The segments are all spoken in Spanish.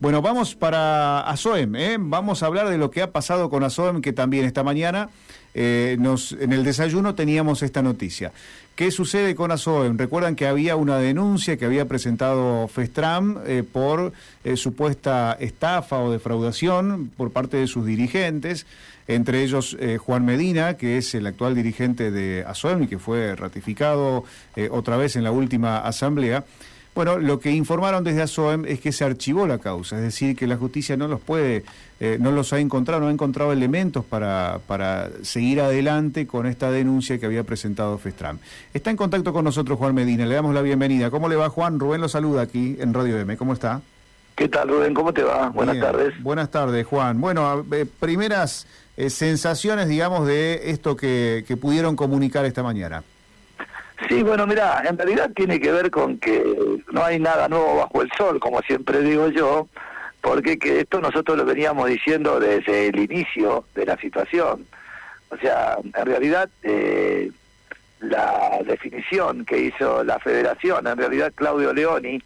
Bueno, vamos para ASOEM, ¿eh? vamos a hablar de lo que ha pasado con ASOEM, que también esta mañana eh, nos, en el desayuno teníamos esta noticia. ¿Qué sucede con ASOEM? Recuerdan que había una denuncia que había presentado FESTRAM eh, por supuesta estafa o defraudación por parte de sus dirigentes, entre ellos Juan Medina, que es el actual dirigente de ASOEM y que fue ratificado otra vez en la última asamblea. Bueno, lo que informaron desde ASOEM es que se archivó la causa, es decir, que la justicia no los puede, eh, no los ha encontrado, no ha encontrado elementos para, para seguir adelante con esta denuncia que había presentado FESTRAM. Está en contacto con nosotros Juan Medina, le damos la bienvenida. ¿Cómo le va Juan? Rubén lo saluda aquí en Radio M, ¿cómo está? ¿Qué tal Rubén? ¿Cómo te va? Buenas tardes. Buenas tardes Juan. Bueno, eh, primeras eh, sensaciones, digamos, de esto que, que pudieron comunicar esta mañana. Sí, bueno, mira, en realidad tiene que ver con que no hay nada nuevo bajo el sol, como siempre digo yo, porque que esto nosotros lo veníamos diciendo desde el inicio de la situación. O sea, en realidad eh, la definición que hizo la federación, en realidad Claudio Leoni,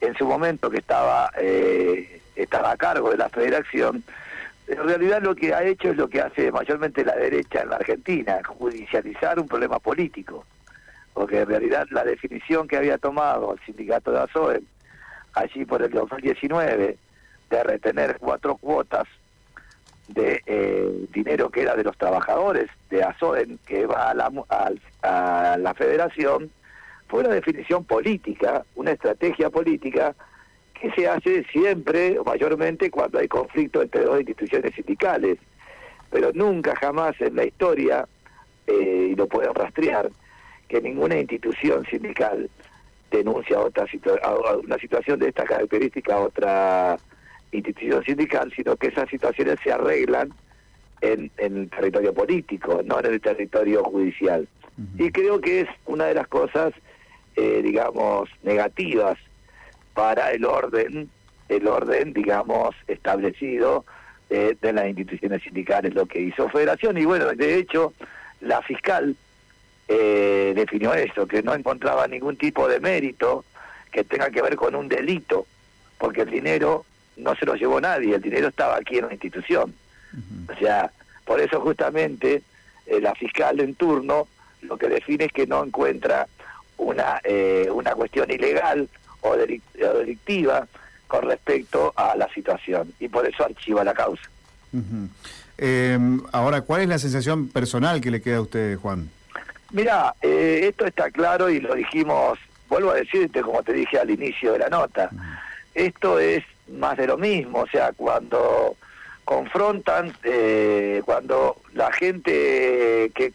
en su momento que estaba, eh, estaba a cargo de la federación, en realidad lo que ha hecho es lo que hace mayormente la derecha en la Argentina, judicializar un problema político porque en realidad la definición que había tomado el sindicato de ASOE allí por el 2019 de retener cuatro cuotas de eh, dinero que era de los trabajadores de ASOEN que va a la, a la federación fue una definición política, una estrategia política que se hace siempre, mayormente, cuando hay conflicto entre dos instituciones sindicales, pero nunca jamás en la historia, eh, y lo pueden rastrear, que ninguna institución sindical denuncia otra una situación de esta característica a otra institución sindical, sino que esas situaciones se arreglan en, el territorio político, no en el territorio judicial. Y creo que es una de las cosas, eh, digamos, negativas para el orden, el orden, digamos, establecido eh, de las instituciones sindicales, lo que hizo Federación. Y bueno, de hecho, la fiscal eh, definió eso, que no encontraba ningún tipo de mérito que tenga que ver con un delito, porque el dinero no se lo llevó nadie, el dinero estaba aquí en la institución. O sea, por eso justamente eh, la fiscal en turno lo que define es que no encuentra una, eh, una cuestión ilegal o, delictiva con respecto a la situación y por eso archiva la causa. ahora, ¿cuál es la sensación personal que le queda a usted, Juan? Mira, eh, esto está claro y lo dijimos, vuelvo a decirte como te dije al inicio de la nota, esto es más de lo mismo, o sea, cuando confrontan, eh, cuando la gente que,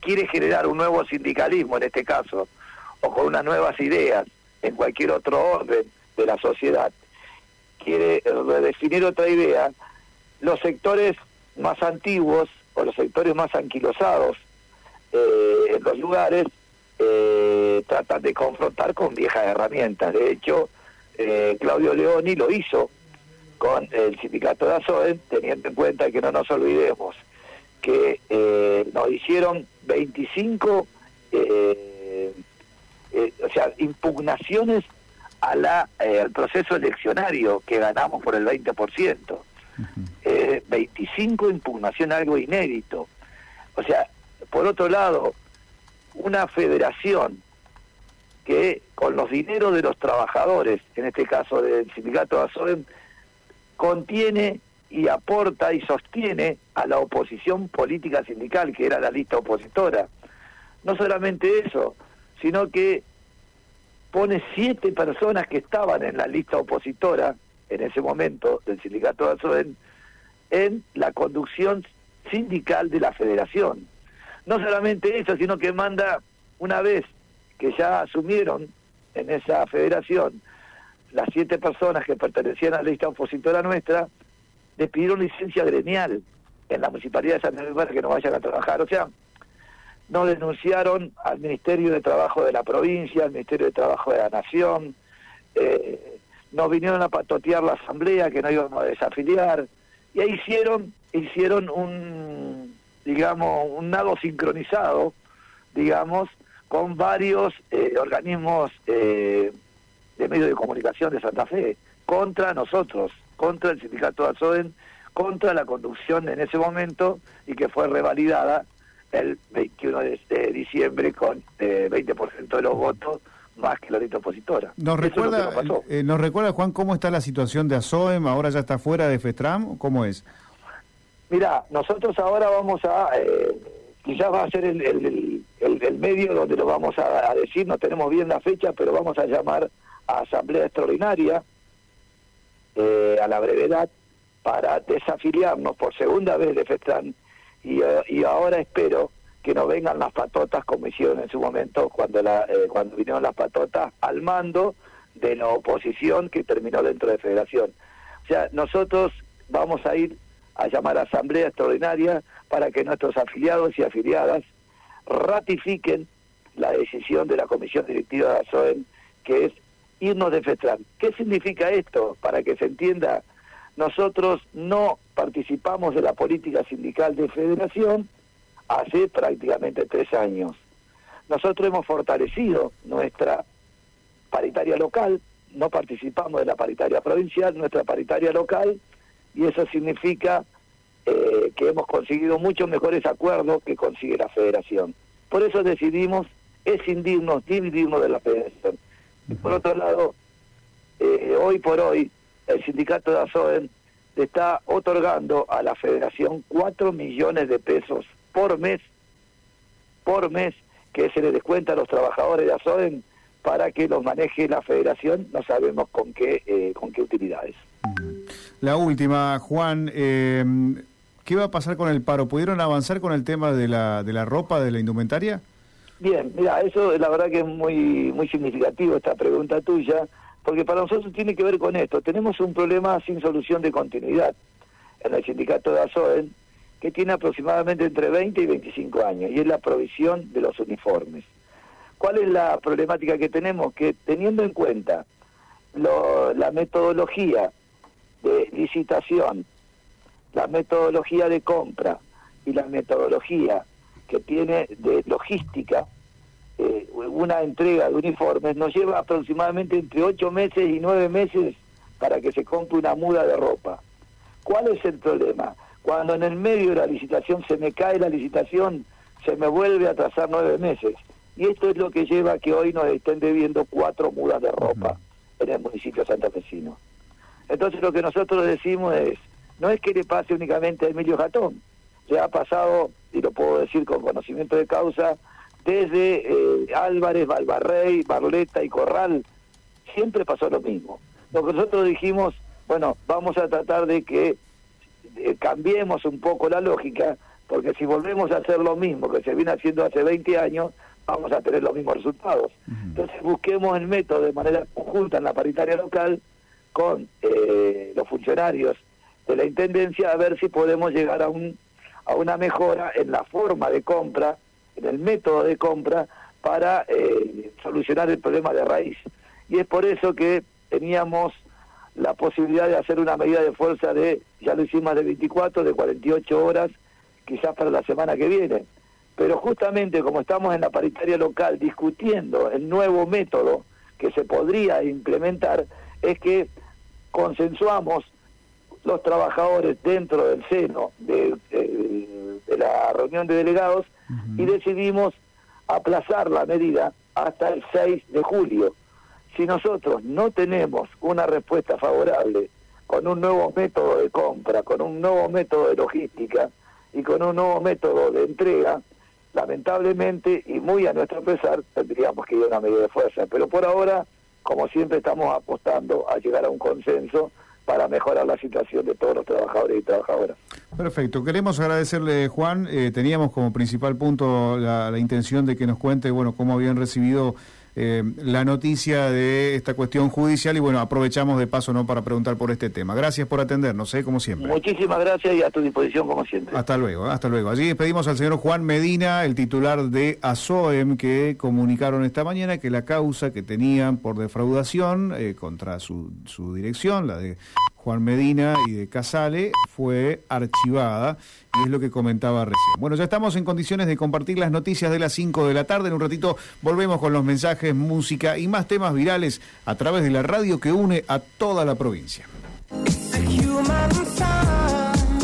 quiere generar un nuevo sindicalismo en este caso, o con unas nuevas ideas en cualquier otro orden de la sociedad, quiere redefinir otra idea, los sectores más antiguos o los sectores más anquilosados eh, en los lugares eh, tratan de confrontar con viejas herramientas. De hecho, eh, Claudio Leoni lo hizo con el sindicato de ASOEN, teniendo en cuenta que no nos olvidemos que nos hicieron 25 o sea, impugnaciones a la, al proceso eleccionario que ganamos por el 20%. 25 impugnaciones, algo inédito. O sea, por otro lado, una federación que con los dineros de los trabajadores, en este caso del sindicato de ASOEM, contiene y aporta y sostiene a la oposición política sindical, que era la lista opositora. No solamente eso, sino que pone siete personas que estaban en la lista opositora en ese momento del sindicato de ASOEM en la conducción sindical de la federación. No solamente eso, sino que manda una vez que ya asumieron en esa federación las siete personas que pertenecían a la lista opositora nuestra, les pidieron licencia gremial en la municipalidad de Santa Fe para que no vayan a trabajar. O sea, nos denunciaron al Ministerio de Trabajo de la provincia, al Ministerio de Trabajo de la Nación, eh, nos vinieron a patotear la asamblea que no íbamos a desafiliar, y ahí hicieron, hicieron un, digamos, un nado sincronizado, digamos, con varios eh, organismos eh, de medios de comunicación de Santa Fe, contra nosotros, contra el sindicato de ASOEN, contra la conducción en ese momento y que fue revalidada el 21 de, diciembre con eh, 20% de los votos más que la lista opositora. ¿Nos recuerda, eh, ¿Nos recuerda, Juan, cómo está la situación de ASOEM? ¿Ahora ya está fuera de FETRAM? ¿Cómo es? Mira, nosotros ahora vamos a... Eh, quizás va a ser el, el, medio donde lo vamos a, a, decir, no tenemos bien la fecha, pero vamos a llamar a asamblea extraordinaria eh, a la brevedad para desafiliarnos por segunda vez de FETRAN y, eh, y ahora espero que no vengan las patotas como hicieron en su momento cuando la eh, cuando vinieron las patotas al mando de la oposición que terminó dentro de Federación. O sea, nosotros vamos a ir a llamar a asamblea extraordinaria para que nuestros afiliados y afiliadas ratifiquen la decisión de la comisión directiva de ASOEM, que es irnos de FETRAN. ¿Qué significa esto? Para que se entienda, nosotros no participamos de la política sindical de federación hace prácticamente tres años. Nosotros hemos fortalecido nuestra paritaria local, no participamos de la paritaria provincial, nuestra paritaria local, y eso significa eh, que hemos conseguido muchos mejores acuerdos que consigue la federación. Por eso decidimos escindirnos, dividirnos de la federación. Y por otro lado, eh, hoy por hoy, el sindicato de ASOEN está otorgando a la federación 4 millones de pesos por mes, por mes, que se le descuenta a los trabajadores de ASOEN para que los maneje la federación, no sabemos con qué, eh. La última, Juan, eh, ¿qué va a pasar con el paro? ¿Pudieron avanzar con el tema de la, de la ropa, de la indumentaria? Bien, mira, eso la verdad que es muy, muy significativo esta pregunta tuya, porque para nosotros tiene que ver con esto. Tenemos un problema sin solución de continuidad en el sindicato de ASOEN, que tiene aproximadamente entre 20 y 25 años, y es la provisión de los uniformes. ¿Cuál es la problemática que tenemos? Que teniendo en cuenta lo, la metodología de licitación, la metodología de compra y la metodología que tiene de logística, eh, una entrega de uniformes, nos lleva aproximadamente entre ocho meses y nueve meses para que se compre una muda de ropa. ¿Cuál es el problema? Cuando en el medio de la licitación se me cae la licitación, se me vuelve a trazar nueve meses. Y esto es lo que lleva a que hoy nos estén debiendo cuatro mudas de ropa en el municipio santafesino. Entonces lo que nosotros decimos es, no es que le pase únicamente a Emilio Jatón, se ha pasado, y lo puedo decir con conocimiento de causa, desde eh, Álvarez, Valvarrey, Barleta y Corral, siempre pasó lo mismo. Lo que nosotros dijimos, bueno, vamos a tratar de que eh, cambiemos un poco la lógica, porque si volvemos a hacer lo mismo que se viene haciendo hace 20 años, vamos a tener los mismos resultados. Entonces busquemos el método de manera conjunta en la paritaria local con eh, los funcionarios de la Intendencia a ver si podemos llegar a un a una mejora en la forma de compra, en el método de compra, para eh, solucionar el problema de raíz. Y es por eso que teníamos la posibilidad de hacer una medida de fuerza de, ya lo hicimos de 24, de 48 horas, quizás para la semana que viene. Pero justamente como estamos en la paritaria local discutiendo el nuevo método que se podría implementar, es que consensuamos los trabajadores dentro del seno de, la reunión de delegados y decidimos aplazar la medida hasta el 6 de julio. Si nosotros no tenemos una respuesta favorable con un nuevo método de compra, con un nuevo método de logística y con un nuevo método de entrega, lamentablemente y muy a nuestro pesar tendríamos que ir a una medida de fuerza. Pero por ahora, como siempre, estamos apostando a llegar a un consenso para mejorar la situación de todos los trabajadores y trabajadoras. Perfecto. Queremos agradecerle, Juan. Eh, teníamos como principal punto la, la, intención de que nos cuente, bueno, cómo habían recibido eh, la noticia de esta cuestión judicial y bueno, aprovechamos de paso no para preguntar por este tema. Gracias por atendernos, ¿eh? como siempre. Muchísimas gracias y a tu disposición como siempre. Hasta luego, hasta luego. Allí despedimos al señor Juan Medina, el titular de ASOEM, que comunicaron esta mañana que la causa que tenían por defraudación eh, contra su, su dirección, la de Juan Medina y de Casale fue archivada y es lo que comentaba recién. Bueno, ya estamos en condiciones de compartir las noticias de las 5 de la tarde. En un ratito volvemos con los mensajes, música y más temas virales a través de la radio que une a toda la provincia.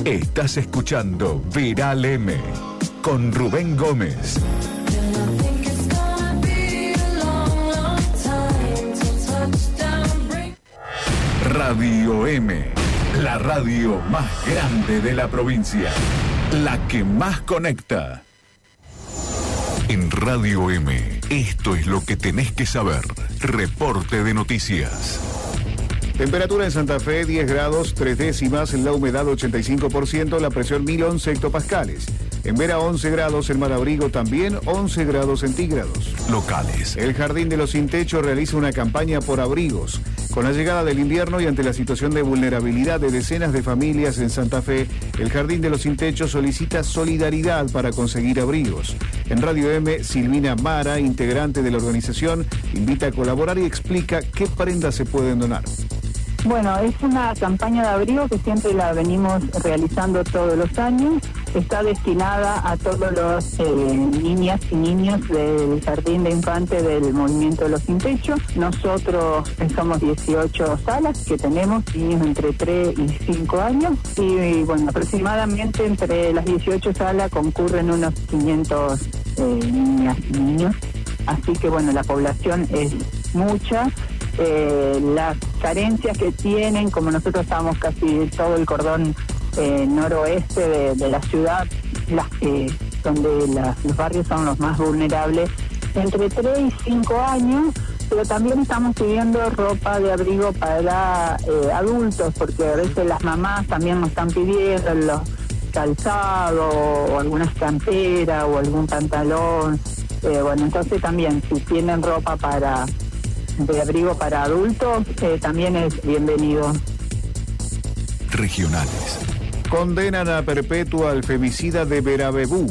Estás escuchando Viral M con Rubén Gómez. Radio M, la radio más grande de la provincia, la que más conecta. En Radio M, esto es lo que tenés que saber. Reporte de noticias. Temperatura en Santa Fe 10 grados 3 décimas, la humedad 85%, la presión 1011 hectopascales. En Vera 11 grados, en Malabrigo también 11 grados centígrados. Locales. El Jardín de los Sin Techo realiza una campaña por abrigos. Con la llegada del invierno y ante la situación de vulnerabilidad de decenas de familias en Santa Fe, el Jardín de los Sin Techo solicita solidaridad para conseguir abrigos. En Radio M, Silvina Mara, integrante de la organización, invita a colaborar y explica qué prendas se pueden donar. Bueno, es una campaña de abrigo que siempre la venimos realizando todos los años. Está destinada a todos los eh, niñas y niños del jardín de infantes del movimiento de los sin techo. Nosotros somos 18 salas que tenemos niños entre 3 y 5 años y, bueno, aproximadamente entre las 18 salas concurren unos 500 eh, niñas y niños. Así que bueno, la población es mucha eh, las carencias que tienen, como nosotros estamos casi todo el cordón eh, noroeste de, la ciudad, las donde los barrios son los más vulnerables, entre 3 y 5 años, pero también estamos pidiendo ropa de abrigo para eh, adultos, porque a veces las mamás también nos están pidiendo los calzados o alguna estampera o algún pantalón. Eh, bueno, entonces también si tienen ropa para de abrigo para adultos, eh, también es bienvenido. Regionales. Condenan a perpetua al femicida de Verabebú.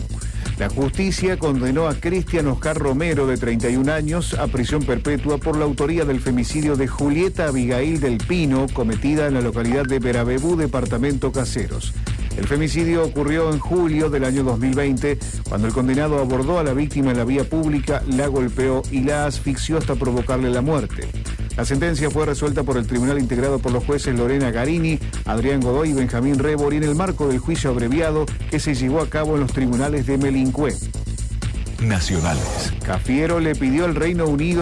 La justicia condenó a Cristian Oscar Romero, de 31 años, a prisión perpetua por la autoría del femicidio de Julieta Abigail del Pino, cometida en la localidad de Verabebú, departamento Caseros. El femicidio ocurrió en julio del año 2020, cuando el condenado abordó a la víctima en la vía pública, la golpeó y la asfixió hasta provocarle la muerte. La sentencia fue resuelta por el tribunal integrado por los jueces Lorena Garini, Adrián Godoy y Benjamín Rebor y en el marco del juicio abreviado que se llevó a cabo en los tribunales de Melincué. Nacionales. Cafiero le pidió al Reino Unido